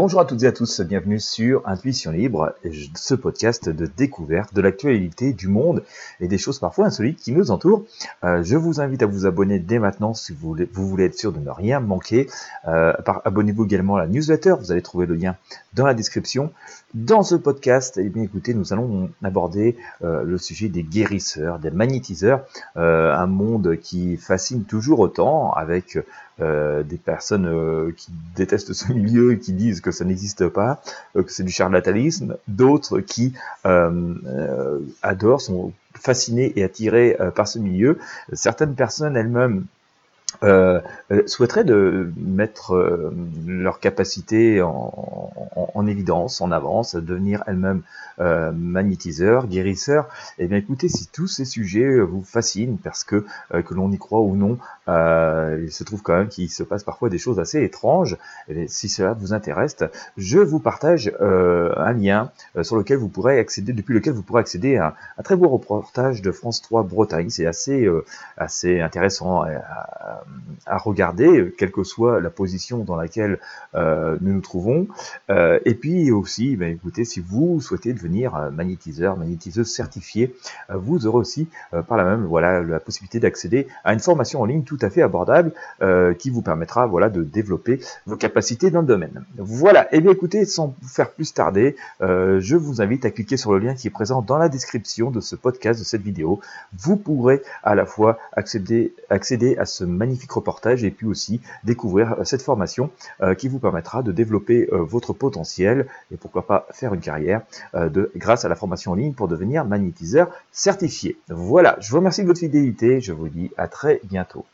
Bonjour à toutes et à tous, bienvenue sur Intuition Libre, ce podcast de découverte de l'actualité du monde et des choses parfois insolites qui nous entourent. Euh, je vous invite à vous abonner dès maintenant si vous voulez, être sûr de ne rien manquer. Euh, Abonnez-vous également à la newsletter, vous allez trouver le lien dans la description. Dans ce podcast, eh bien écoutez, nous allons aborder euh, le sujet des guérisseurs, des magnétiseurs, un monde qui fascine toujours autant avec euh, des personnes euh, qui détestent ce milieu et qui disent que ça n'existe pas, euh, que c'est du charlatanisme, d'autres qui adorent, sont fascinés et attirés par ce milieu. Certaines personnes elles-mêmes euh, souhaiteraient de mettre euh, leur capacité en, en, en, évidence, en avance, devenir elles-mêmes euh, magnétiseurs, guérisseurs, eh bien écoutez, si tous ces sujets vous fascinent, parce que que l'on y croit ou non, il se trouve quand même qu'il se passe parfois des choses assez étranges, eh si cela vous intéresse, je vous partage un lien sur lequel vous pourrez accéder, depuis lequel vous pourrez accéder à un très beau reportage de France 3 Bretagne, c'est assez, assez intéressant à, à regarder, quelle que soit la position dans laquelle euh, nous nous trouvons. Euh, et puis aussi, ben, écoutez, si vous souhaitez devenir magnétiseur, magnétiseuse certifié, euh, vous aurez aussi par la même voilà la possibilité d'accéder à une formation en ligne tout à fait abordable qui vous permettra voilà de développer vos capacités dans le domaine. Voilà. Et eh bien écoutez, sans vous faire plus tarder, je vous invite à cliquer sur le lien qui est présent dans la description de ce podcast, de cette vidéo. Vous pourrez à la fois accéder, accéder à ce magnifique reportage et puis aussi découvrir euh, cette formation euh, qui vous permettra de développer euh, votre potentiel et pourquoi pas faire une carrière de, grâce à la formation en ligne pour devenir magnétiseur certifié. Voilà, je vous remercie de votre fidélité, je vous dis à très bientôt.